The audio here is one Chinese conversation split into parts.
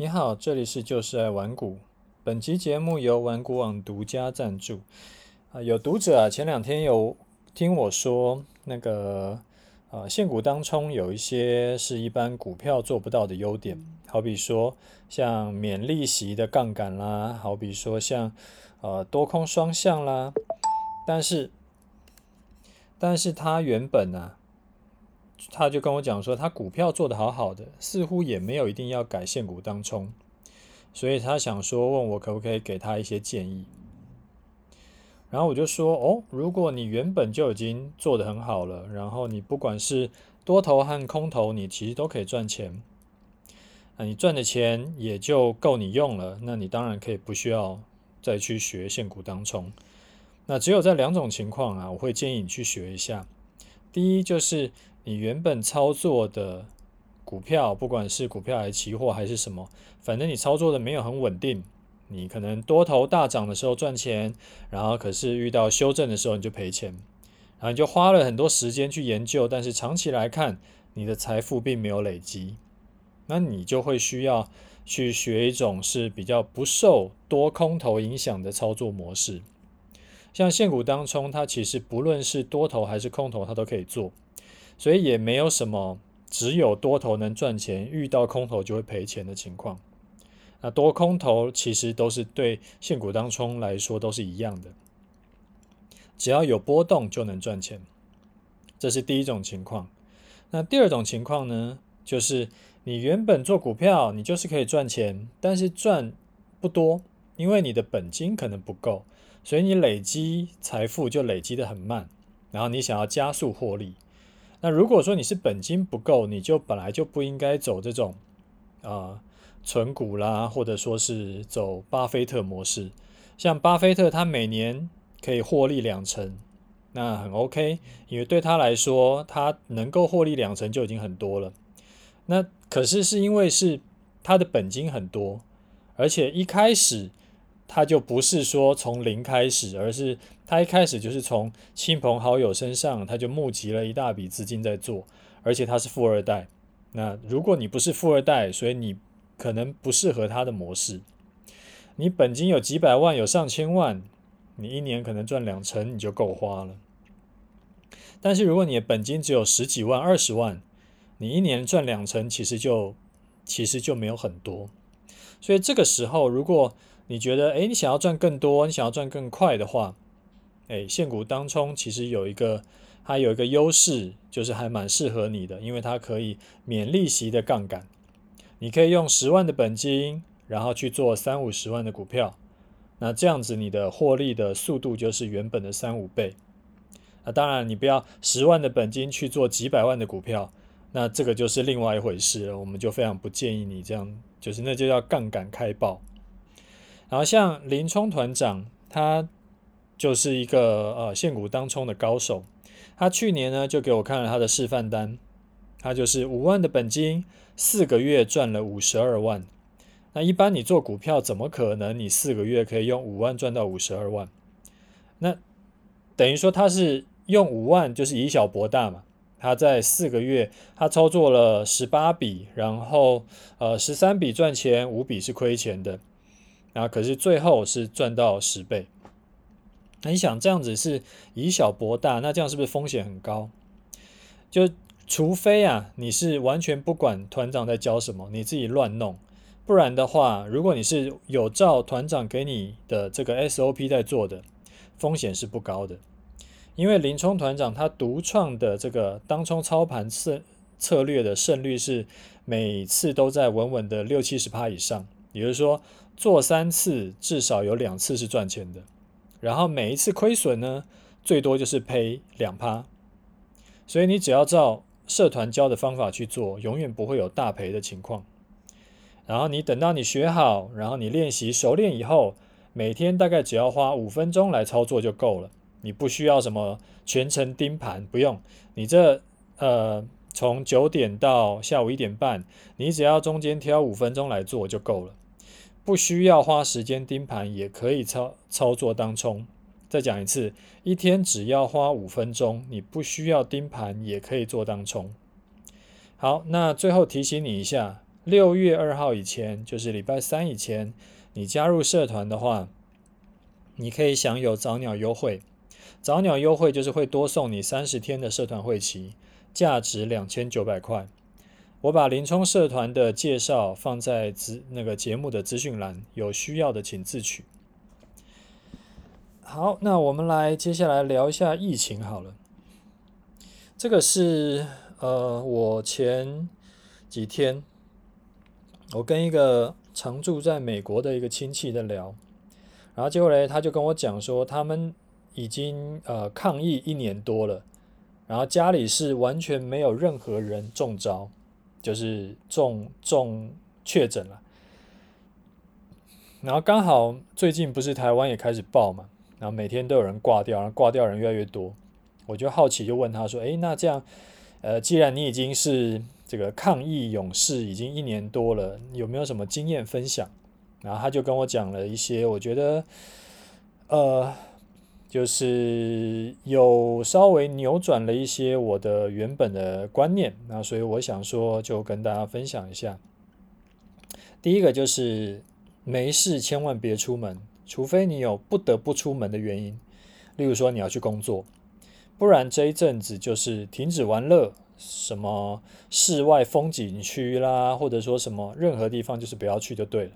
你好，这里是就是爱玩股。本期节目由玩股网独家赞助。啊，有读者啊，前两天有听我说，那个呃，现股当中有一些是一般股票做不到的优点，好比说像免利息的杠杆啦，好比说像呃多空双向啦，但是，但是它原本呢、他就跟我讲说，他股票做得好好的，似乎也没有一定要改现股当冲，所以他想说问我可不可以给他一些建议。然后我就说哦，如果你原本就已经做得很好了，然后你不管是多头和空头，你其实都可以赚钱，啊你赚的钱也就够你用了，那你当然可以不需要再去学现股当冲。那只有在两种情况啊，我会建议你去学一下。第一就是。你原本操作的股票，不管是股票还是期货还是什么，反正你操作的没有很稳定。你可能多头大涨的时候赚钱，然后可是遇到修正的时候你就赔钱，然后你就花了很多时间去研究，但是长期来看，你的财富并没有累积。那你就会需要去学一种是比较不受多空头影响的操作模式。像现股当冲，它其实不论是多头还是空头，它都可以做。所以也没有什么只有多头能赚钱，遇到空头就会赔钱的情况。那多空头其实都是对现股当中来说都是一样的，只要有波动就能赚钱，这是第一种情况。那第二种情况呢，就是你原本做股票，你就是可以赚钱，但是赚不多，因为你的本金可能不够，所以你累积财富就累积得很慢，然后你想要加速获利。那如果说你是本金不够，你就本来就不应该走这种啊存股啦，或者说是走巴菲特模式。像巴菲特，他每年可以获利两成，那很 OK，因为对他来说，他能够获利两成就已经很多了。那可是是因为是他的本金很多，而且一开始。他就不是说从零开始，而是他一开始就是从亲朋好友身上，他就募集了一大笔资金在做，而且他是富二代。那如果你不是富二代，所以你可能不适合他的模式。你本金有几百万，有上千万，你一年可能赚两成你就够花了。但是如果你的本金只有十几万、二十万，你一年赚两成，其实就其实就没有很多。所以这个时候，如果你觉得，诶，你想要赚更多，你想要赚更快的话，诶，现股当冲其实有一个，它有一个优势，就是还蛮适合你的，因为它可以免利息的杠杆。你可以用十万的本金，然后去做三五十万的股票，那这样子你的获利的速度就是原本的三五倍。那当然，你不要十万的本金去做几百万的股票，那这个就是另外一回事了。我们就非常不建议你这样，就是那就叫杠杆开爆。然后像林冲团长，他就是一个呃现股当冲的高手。他去年呢就给我看了他的示范单，他就是五万的本金，四个月赚了五十二万。那一般你做股票怎么可能你四个月可以用五万赚到五十二万？那等于说他是用五万就是以小博大嘛。他在四个月他操作了十八笔，然后呃十三笔赚钱，五笔是亏钱的。啊，可是最后是赚到十倍。那你想这样子是以小博大，那这样是不是风险很高？就除非啊，你是完全不管团长在教什么，你自己乱弄，不然的话，如果你是有照团长给你的这个 SOP 在做的，风险是不高的。因为林冲团长他独创的这个当冲操盘策策略的胜率是每次都在稳稳的六七十趴以上，也就是说。做三次，至少有两次是赚钱的，然后每一次亏损呢，最多就是赔两趴。所以你只要照社团教的方法去做，永远不会有大赔的情况。然后你等到你学好，然后你练习熟练以后，每天大概只要花五分钟来操作就够了。你不需要什么全程盯盘，不用。你这呃，从九点到下午一点半，你只要中间挑五分钟来做就够了。不需要花时间盯盘，也可以操操作当冲。再讲一次，一天只要花五分钟，你不需要盯盘，也可以做当冲。好，那最后提醒你一下，六月二号以前，就是礼拜三以前，你加入社团的话，你可以享有早鸟优惠。早鸟优惠就是会多送你三十天的社团会期，价值两千九百块。我把林冲社团的介绍放在资那个节目的资讯栏，有需要的请自取。好，那我们来接下来聊一下疫情好了。这个是呃，我前几天我跟一个常住在美国的一个亲戚在聊，然后结果呢，他就跟我讲说，他们已经呃抗疫一年多了，然后家里是完全没有任何人中招。就是重重确诊了，然后刚好最近不是台湾也开始爆嘛，然后每天都有人挂掉，然后挂掉人越来越多，我就好奇就问他说：“诶，那这样，呃，既然你已经是这个抗疫勇士，已经一年多了，有没有什么经验分享？”然后他就跟我讲了一些，我觉得，呃。就是有稍微扭转了一些我的原本的观念，那所以我想说，就跟大家分享一下。第一个就是没事千万别出门，除非你有不得不出门的原因，例如说你要去工作，不然这一阵子就是停止玩乐，什么室外风景区啦，或者说什么任何地方就是不要去就对了。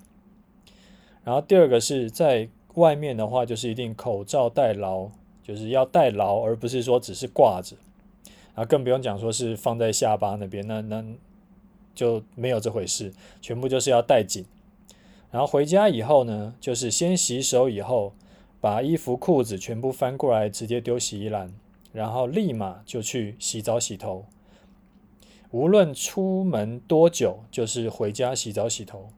然后第二个是在。外面的话就是一定口罩戴牢，就是要戴牢，而不是说只是挂着，啊，更不用讲说是放在下巴那边，那那就没有这回事，全部就是要戴紧。然后回家以后呢，就是先洗手，以后把衣服裤子全部翻过来，直接丢洗衣篮，然后立马就去洗澡洗头。无论出门多久，就是回家洗澡洗头。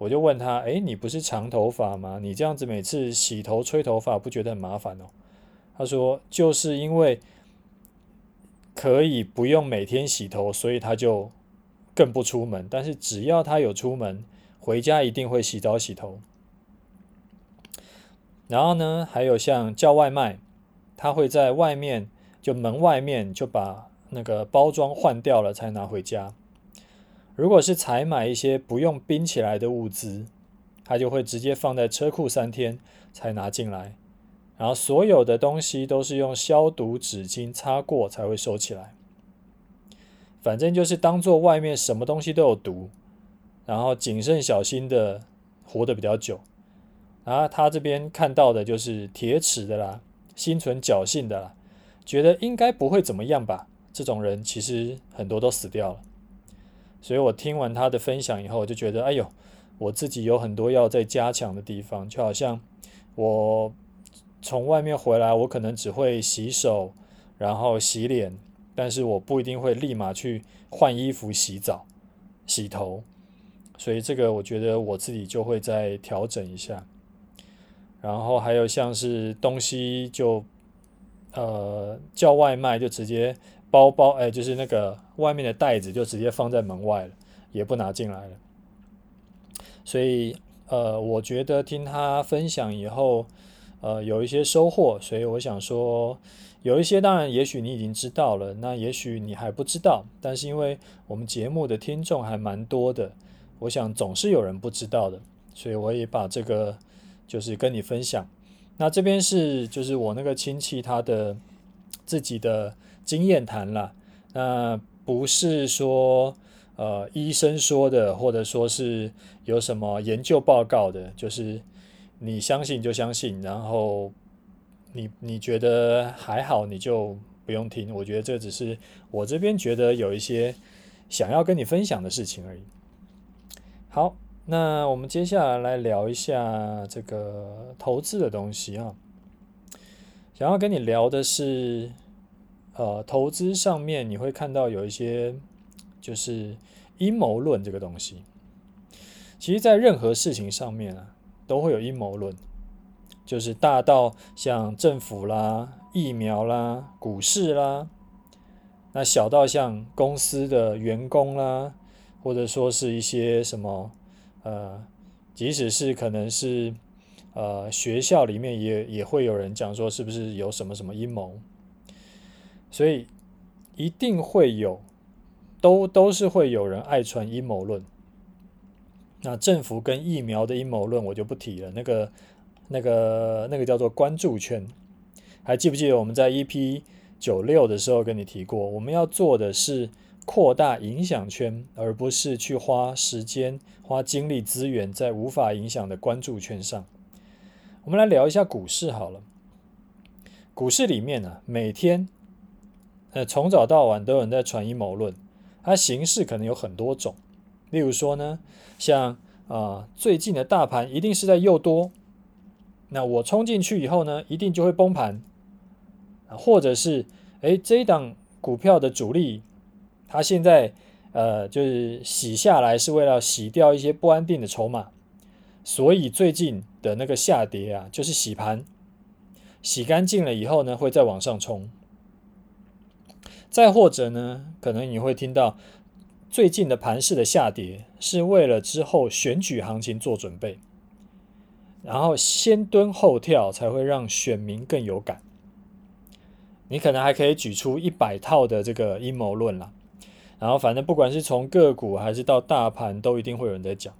我就问他：“诶，你不是长头发吗？你这样子每次洗头、吹头发，不觉得很麻烦哦？”他说：“就是因为可以不用每天洗头，所以他就更不出门。但是只要他有出门，回家一定会洗澡洗头。然后呢，还有像叫外卖，他会在外面就门外面就把那个包装换掉了，才拿回家。”如果是采买一些不用冰起来的物资，他就会直接放在车库三天才拿进来，然后所有的东西都是用消毒纸巾擦过才会收起来。反正就是当做外面什么东西都有毒，然后谨慎小心的活得比较久。然后他这边看到的就是铁齿的啦，心存侥幸的啦，觉得应该不会怎么样吧？这种人其实很多都死掉了。所以我听完他的分享以后，我就觉得，哎呦，我自己有很多要再加强的地方。就好像我从外面回来，我可能只会洗手，然后洗脸，但是我不一定会立马去换衣服、洗澡、洗头。所以这个我觉得我自己就会再调整一下。然后还有像是东西就呃叫外卖就直接。包包哎，就是那个外面的袋子就直接放在门外了，也不拿进来了。所以呃，我觉得听他分享以后，呃，有一些收获。所以我想说，有一些当然，也许你已经知道了，那也许你还不知道。但是因为我们节目的听众还蛮多的，我想总是有人不知道的，所以我也把这个就是跟你分享。那这边是就是我那个亲戚他的自己的。经验谈了，那不是说呃医生说的，或者说是有什么研究报告的，就是你相信就相信，然后你你觉得还好，你就不用听。我觉得这只是我这边觉得有一些想要跟你分享的事情而已。好，那我们接下来来聊一下这个投资的东西啊，想要跟你聊的是。呃，投资上面你会看到有一些就是阴谋论这个东西。其实，在任何事情上面啊，都会有阴谋论，就是大到像政府啦、疫苗啦、股市啦，那小到像公司的员工啦，或者说是一些什么呃，即使是可能是呃学校里面也也会有人讲说，是不是有什么什么阴谋？所以一定会有，都都是会有人爱传阴谋论，那政府跟疫苗的阴谋论我就不提了，那个、那个、那个叫做关注圈。还记不记得我们在 EP 九六的时候跟你提过，我们要做的是扩大影响圈，而不是去花时间、花精力、资源在无法影响的关注圈上。我们来聊一下股市好了。股市里面呢、啊，每天呃从早到晚都有人在传阴谋论，它形式可能有很多种。例如说呢，像啊、最近的大盘一定是在诱多，那我冲进去以后呢，一定就会崩盘，或者是哎，这一档股票的主力，它现在呃就是洗下来是为了洗掉一些不安定的筹码，所以最近的那个下跌啊，就是洗盘，洗干净了以后呢，会再往上冲。再或者呢，可能你会听到。最近的盘势的下跌是为了之后选举行情做准备，然后先蹲后跳才会让选民更有感。你可能还可以举出一百套的这个阴谋论啦，然后反正不管是从个股还是到大盘，都一定会有人在讲。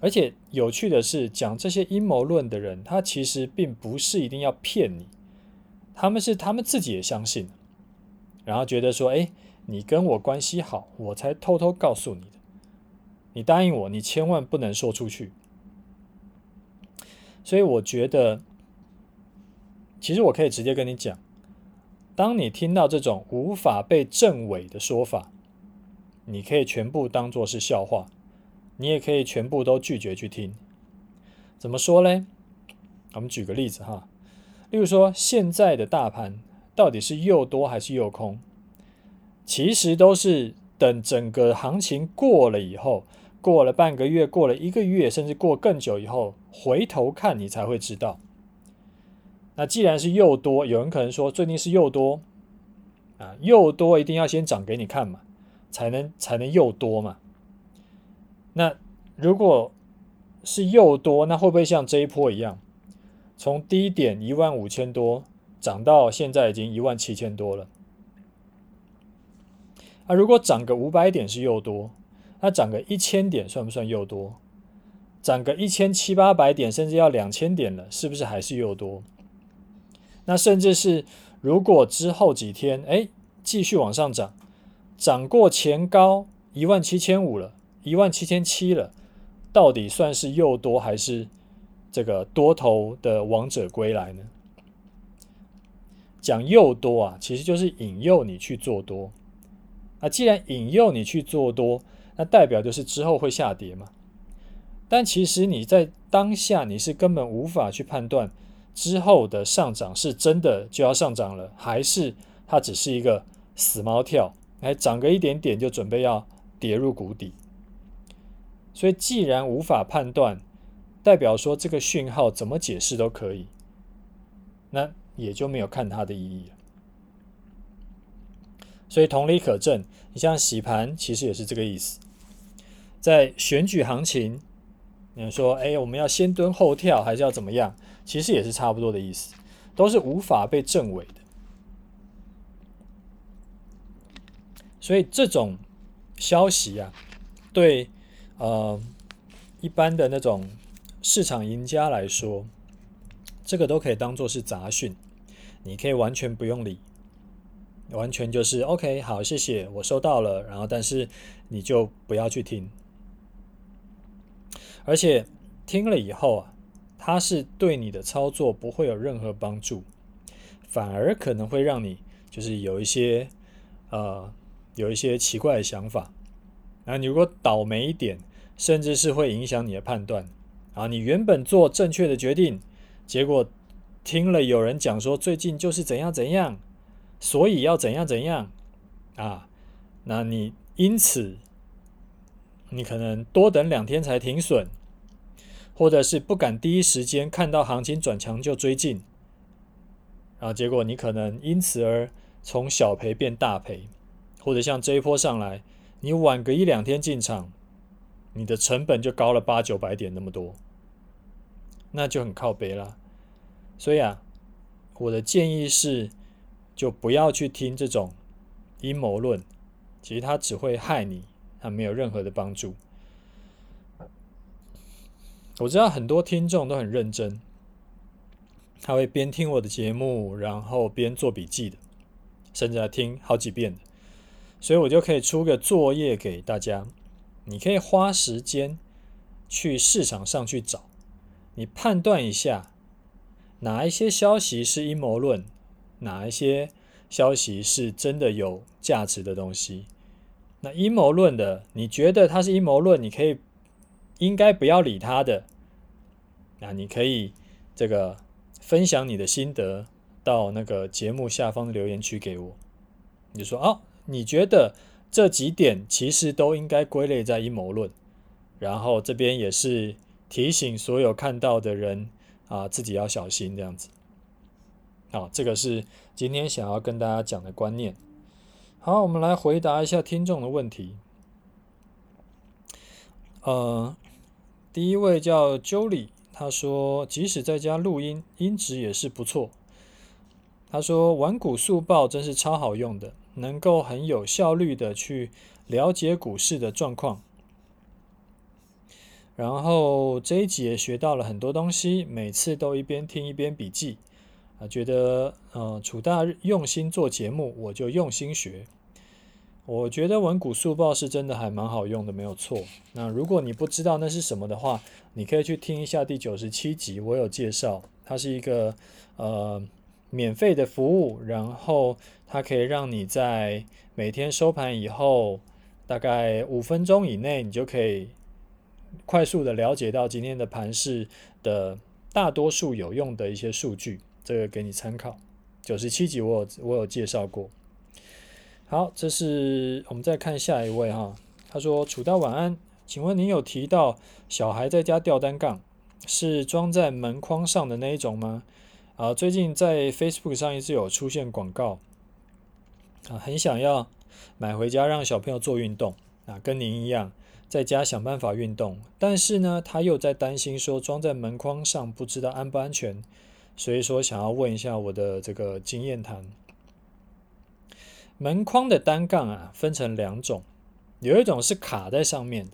而且有趣的是，讲这些阴谋论的人，他其实并不是一定要骗你，他们是他们自己也相信，然后觉得说，哎。你跟我关系好，我才偷偷告诉你的。你答应我，你千万不能说出去。所以我觉得，其实我可以直接跟你讲，当你听到这种无法被证伪的说法，你可以全部当做是笑话，你也可以全部都拒绝去听。怎么说嘞？我们举个例子哈，例如说，现在的大盘到底是诱多还是诱空？其实都是等整个行情过了以后，过了半个月，过了一个月，甚至过更久以后，回头看你才会知道。那既然是诱多，有人可能说最近是诱多啊，诱多一定要先涨给你看嘛，才能才能诱多嘛。那如果是诱多，那会不会像这一波一样，从低点一万五千多涨到现在已经一万七千多了？啊、如果涨个五百点是诱多，那涨个一千点算不算诱多？涨个一千七八百点，甚至要两千点了，是不是还是诱多？那甚至是如果之后几天，哎，继续往上涨，涨过前高一万七千五了，一万七千七了，到底算是诱多还是这个多头的王者归来呢？讲诱多啊，其实就是引诱你去做多。那既然引诱你去做多，那代表就是之后会下跌嘛。但其实你在当下你是根本无法去判断之后的上涨是真的就要上涨了，还是它只是一个死猫跳，哎，涨个一点点就准备要跌入谷底。所以既然无法判断，代表说这个讯号怎么解释都可以，那也就没有看它的意义了。所以同理可证，你像洗盘，其实也是这个意思。在选举行情，你说，哎，我们要先蹲后跳，还是要怎么样？其实也是差不多的意思，都是无法被证伪的。所以这种消息啊，对呃一般的那种市场赢家来说，这个都可以当做是杂讯，你可以完全不用理。完全就是 OK，好，谢谢，我收到了。然后，但是你就不要去听，而且听了以后啊，它是对你的操作不会有任何帮助，反而可能会让你就是有一些呃有一些奇怪的想法。然后你如果倒霉一点，甚至是会影响你的判断。啊，你原本做正确的决定，结果听了有人讲说最近就是怎样怎样。所以要怎样怎样啊？那你因此你可能多等两天才停损，或者是不敢第一时间看到行情转强就追进，然后结果你可能因此而从小赔变大赔，或者像这一波上来，你晚个一两天进场，你的成本就高了八九百点那么多，那就很靠北了。所以啊，我的建议是。就不要去听这种阴谋论，其实它只会害你，它没有任何的帮助。我知道很多听众都很认真，他会边听我的节目，然后边做笔记的，甚至要听好几遍的。所以我就可以出个作业给大家，你可以花时间去市场上去找，你判断一下哪一些消息是阴谋论，哪一些消息是真的有价值的东西。那阴谋论的，你觉得它是阴谋论，你可以应该不要理他的。那你可以这个分享你的心得到那个节目下方的留言区给我。你就说哦，你觉得这几点其实都应该归类在阴谋论。然后这边也是提醒所有看到的人啊，自己要小心这样子。好，这个是今天想要跟大家讲的观念。好，我们来回答一下听众的问题。呃，第一位叫 Jolie。他说：“即使在家录音，音质也是不错。”他说：“玩股速报真是超好用的，能够很有效率的去了解股市的状况。然后这一集也学到了很多东西，每次都一边听一边笔记。啊，觉得呃楚大用心做节目，我就用心学。”我觉得文股速报是真的还蛮好用的，没有错。那如果你不知道那是什么的话，你可以去听一下第九十七集，我有介绍。它是一个呃免费的服务，然后它可以让你在每天收盘以后，大概五分钟以内，你就可以快速的了解到今天的盘市的大多数有用的一些数据。这个给你参考。九十七集我有我有介绍过。好，这是我们再看下一位哈。他说：“楚大晚安，请问您有提到小孩在家吊单杠，是装在门框上的那一种吗？”啊，最近在 Facebook 上一直有出现广告，啊，很想要买回家让小朋友做运动啊，跟您一样在家想办法运动，但是呢，他又在担心说装在门框上不知道安不安全，所以说想要问一下我的这个经验谈。门框的单杠啊，分成两种，有一种是卡在上面的，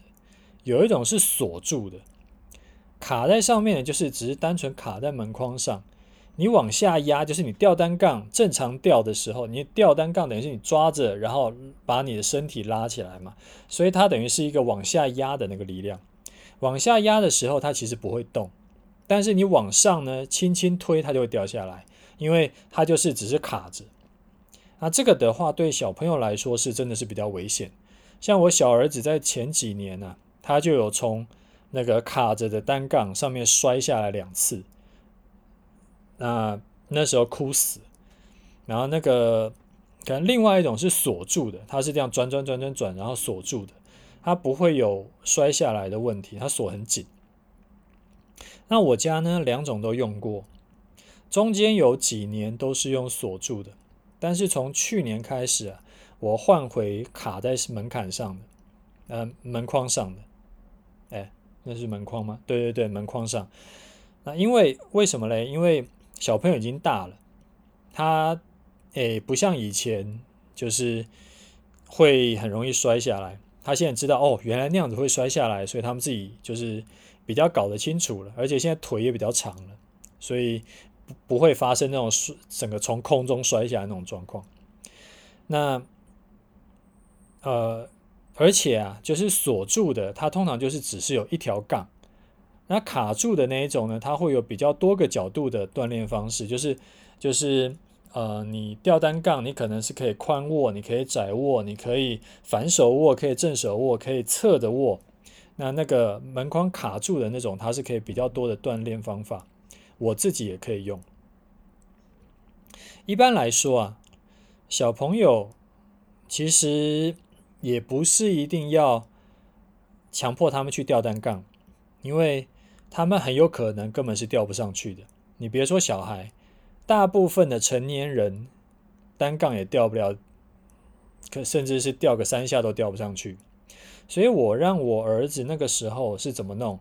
有一种是锁住的。卡在上面的，就是只是单纯卡在门框上，你往下压，就是你吊单杠正常吊的时候，你吊单杠等于是你抓着，然后把你的身体拉起来嘛，所以它等于是一个往下压的那个力量。往下压的时候，它其实不会动，但是你往上呢，轻轻推，它就会掉下来，因为它就是只是卡着。那这个的话，对小朋友来说是真的是比较危险。像我小儿子在前几年呢、他就有从那个卡着的单杠上面摔下来两次，那那时候哭死。然后那个可能另外一种是锁住的，它是这样转转转转转，然后锁住的，它不会有摔下来的问题，它锁很紧。那我家呢，两种都用过，中间有几年都是用锁住的。但是从去年开始啊，我换回卡在门槛上的，呃，门框上的，哎，那是门框吗？对对对，门框上。那因为为什么嘞？因为小朋友已经大了，他诶不像以前就是会很容易摔下来。他现在知道哦，原来那样子会摔下来，所以他们自己就是比较搞得清楚了，而且现在腿也比较长了，所以。不会发生那种，整个从空中摔下来那种状况。那呃，而且啊，就是锁住的，它通常就是只是有一条杠。那卡住的那一种呢，它会有比较多个角度的锻炼方式，就是就是呃，你吊单杠，你可能是可以宽握，你可以窄握，你可以反手握，可以正手握，可以侧着握。那那个门框卡住的那种，它是可以比较多的锻炼方法。我自己也可以用。一般来说啊，小朋友其实也不是一定要强迫他们去吊单杠，因为他们很有可能根本是吊不上去的。你别说小孩，大部分的成年人单杠也吊不了，可甚至是吊个三下都吊不上去。所以我让我儿子那个时候是怎么弄？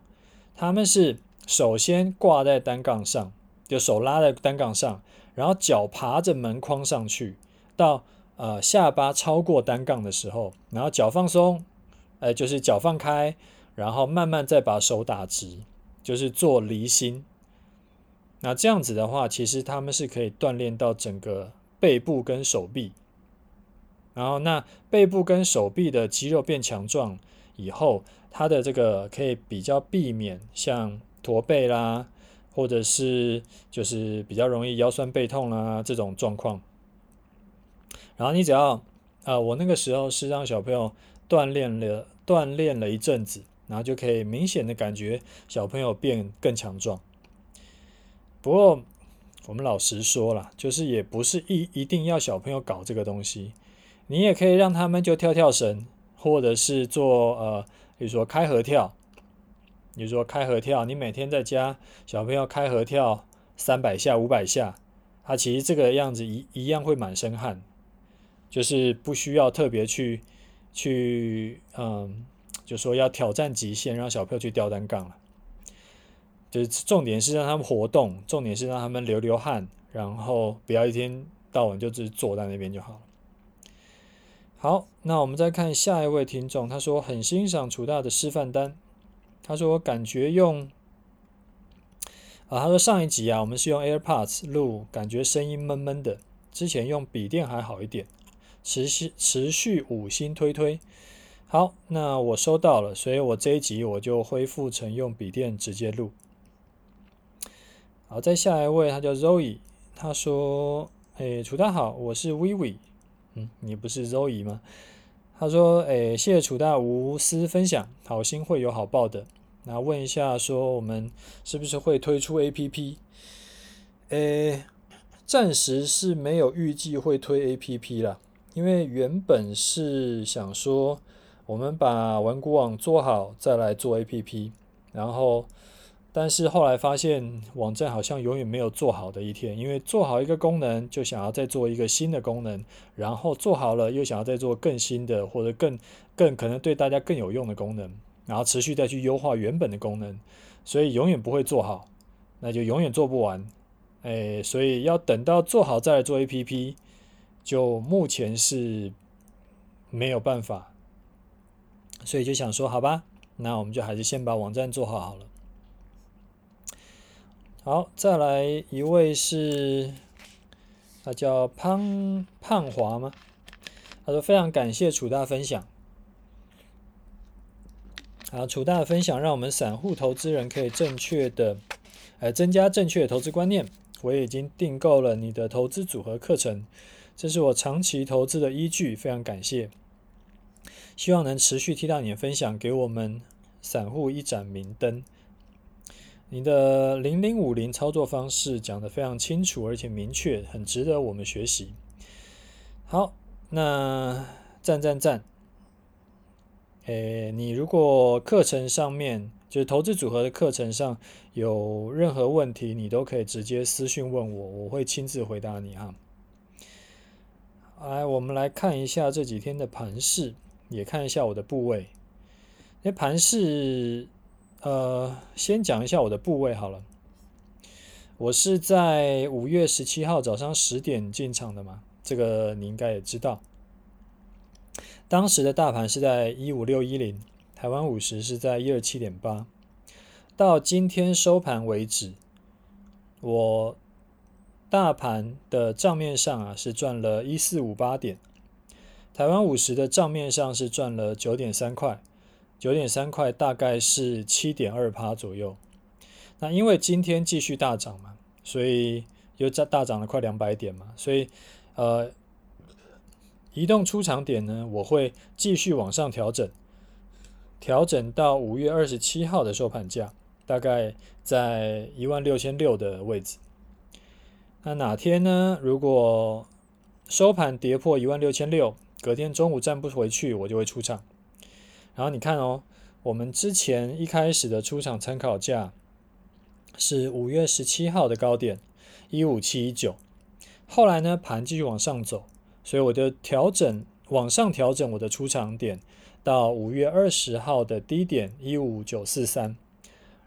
他们是。首先挂在单杠上，就手拉在单杠上，然后脚爬着门框上去，到呃下巴超过单杠的时候，然后脚放松，呃就是脚放开，然后慢慢再把手打直，就是做离心。那这样子的话，其实他们是可以锻炼到整个背部跟手臂。然后，那背部跟手臂的肌肉变强壮以后，它的这个可以比较避免像驼背啦，或者是就是比较容易腰酸背痛啦这种状况。然后你只要、呃，我那个时候是让小朋友锻炼了锻炼了一阵子，然后就可以明显的感觉小朋友变更强壮。不过，我们老实说了，就是也不是一一定要小朋友搞这个东西，你也可以让他们就跳跳绳，或者是做呃，比如说开合跳。比如说开合跳，你每天在家小朋友开合跳三百下、五百下，他其实这个样子一一样会满身汗，就是不需要特别去去嗯，就说要挑战极限，让小朋友去吊单杠了。就是重点是让他们活动，重点是让他们流流汗，然后不要一天到晚就只是坐在那边就好了。好，那我们再看下一位听众，他说很欣赏楚大的示范单，他说感觉用啊，他说上一集啊，我们是用 AirPods 录，感觉声音闷闷的，之前用笔电还好一点，持续持续五星推推。好，那我收到了，所以我这一集我就恢复成用笔电直接录。好，再下一位，他叫 Zoe，他说：“诶，楚大好，我是 Vivi，嗯，你不是 Zoe 吗？”他说：“诶，谢谢楚大无私分享，好心会有好报的。那问一下，说我们是不是会推出 APP？诶，暂时是没有预计会推 APP 啦，因为原本是想说，我们把玩股网做好再来做 APP，然后。”但是后来发现网站好像永远没有做好的一天，因为做好一个功能就想要再做一个新的功能，然后做好了又想要再做更新的或者更更可能对大家更有用的功能，然后持续再去优化原本的功能，所以永远不会做好，那就永远做不完。哎，所以要等到做好再来做 APP，就目前是没有办法，所以就想说好吧，那我们就还是先把网站做好好了。好，再来一位是，他叫胖胖华吗？他说非常感谢楚大分享。好，楚大的分享让我们散户投资人可以正确的，呃，增加正确的投资观念。我已经订购了你的投资组合课程，这是我长期投资的依据，非常感谢。希望能持续听到你的分享，给我们散户一盏明灯。你的零零五零操作方式讲得非常清楚，而且明确，很值得我们学习。好，那赞赞赞！诶，你如果课程上面就是投资组合的课程上有任何问题，你都可以直接私信问我，我会亲自回答你啊。来，我们来看一下这几天的盘势，也看一下我的部位。那盘是。呃，先讲一下我的部位好了。我是在五月十七号早上十点进场的嘛，这个你应该也知道。当时的大盘是在一五六一零，台湾五十是在一二七点八。到今天收盘为止，我大盘的账面上啊是赚了一四五八点，台湾五十的账面上是赚了九点三块。九点三块大概是七点二趴左右。那因为今天继续大涨嘛，所以又大大涨了快两百点嘛，所以呃，移动出场点呢，我会继续往上调整，调整到五月二十七号的收盘价，大概在一万六千六的位置。那哪天呢？如果收盘跌破一万六千六，隔天中午站不回去，我就会出场。然后你看哦，我们之前一开始的出场参考价是五月十七号的高点一五七一九，后来呢，盘继续往上走，所以我就调整往上调整我的出场点到五月二十号的低点一五九四三，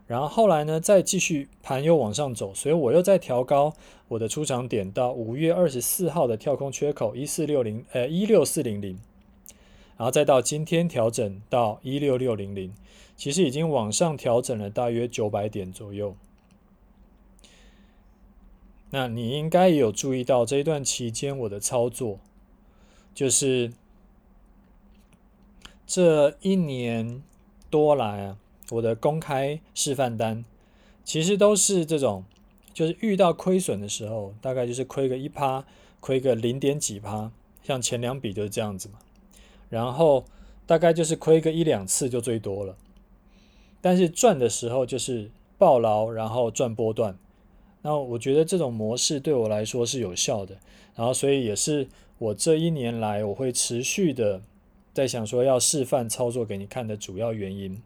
然后后来呢，再继续盘又往上走，所以我又再调高我的出场点到五月二十四号的跳空缺口一四六零呃一六四零零。然后再到今天调整到一六六零零，其实已经往上调整了大约九百点左右。那你应该也有注意到这一段期间我的操作，就是这一年多来啊，我的公开示范单其实都是这种，就是遇到亏损的时候，大概就是亏个一趴，亏个零点几趴，像前两笔就是这样子嘛。然后大概就是亏个一两次就最多了。但是赚的时候就是抱牢，然后赚波段。那我觉得这种模式对我来说是有效的。然后所以也是我这一年来我会持续的在想说要示范操作给你看的主要原因。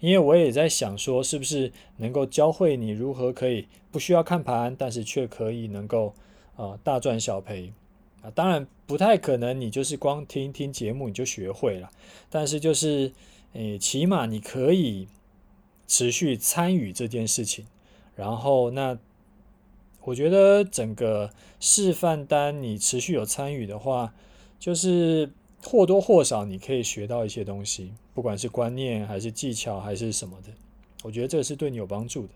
因为我也在想说是不是能够教会你如何可以不需要看盘，但是却可以能够啊、呃、大赚小赔啊。当然不太可能你就是光听听节目你就学会了，但是就是诶起码你可以。持续参与这件事情，然后那我觉得整个示范单你持续有参与的话，就是或多或少你可以学到一些东西，不管是观念还是技巧还是什么的，我觉得这是对你有帮助的。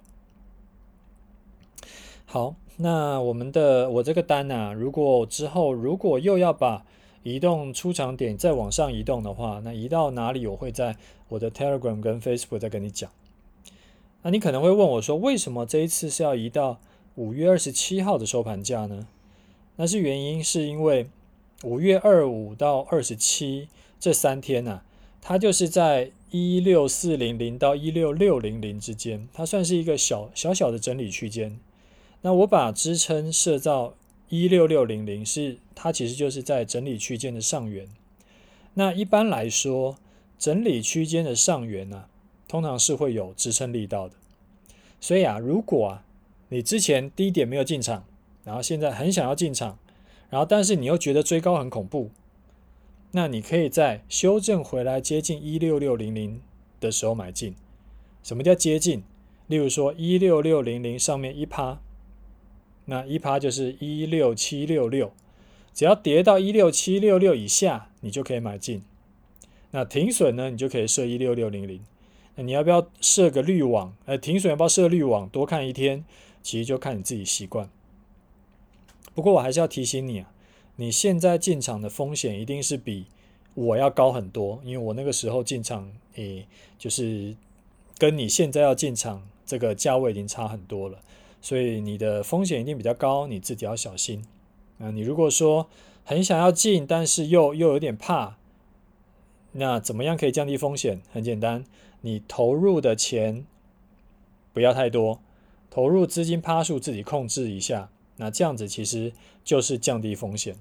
好，那我们的我这个单呢，如果之后如果又要把移动出场点再往上移动的话，那移到哪里，我会在我的 Telegram 跟 Facebook 再跟你讲。那你可能会问我说，为什么这一次是要移到五月二十七号的收盘价呢？那是原因是因为五月二五到二十七这三天呢、啊，它就是在一六四零零到一六六零零之间，它算是一个小小小的整理区间。那我把支撑设到一六六零零，是它其实就是在整理区间的上缘。那一般来说，整理区间的上缘呢、啊？通常是会有支撑力道的，所以啊，如果啊你之前低点没有进场，然后现在很想要进场，然后但是你又觉得追高很恐怖，那你可以在修正回来接近一六六零零的时候买进。什么叫接近？例如说一六六零零上面一趴，那一趴就是一六七六六，只要跌到一六七六六以下，你就可以买进。那停损呢，你就可以设一六六零零。那你要不要设个滤网？呃，停损要不要设滤网？多看一天，其实就看你自己习惯。不过我还是要提醒你啊，你现在进场的风险一定是比我要高很多，因为我那个时候进场，诶，就是跟你现在要进场这个价位已经差很多了，所以你的风险一定比较高，你自己要小心。啊，你如果说很想要进，但是又又有点怕，那怎么样可以降低风险？很简单。你投入的钱不要太多，投入资金趴数自己控制一下，那这样子其实就是降低风险了，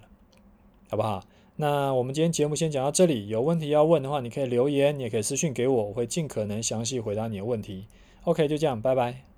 好不好？那我们今天节目先讲到这里，有问题要问的话，你可以留言，你也可以私信给我，我会尽可能详细回答你的问题。OK，就这样，拜拜。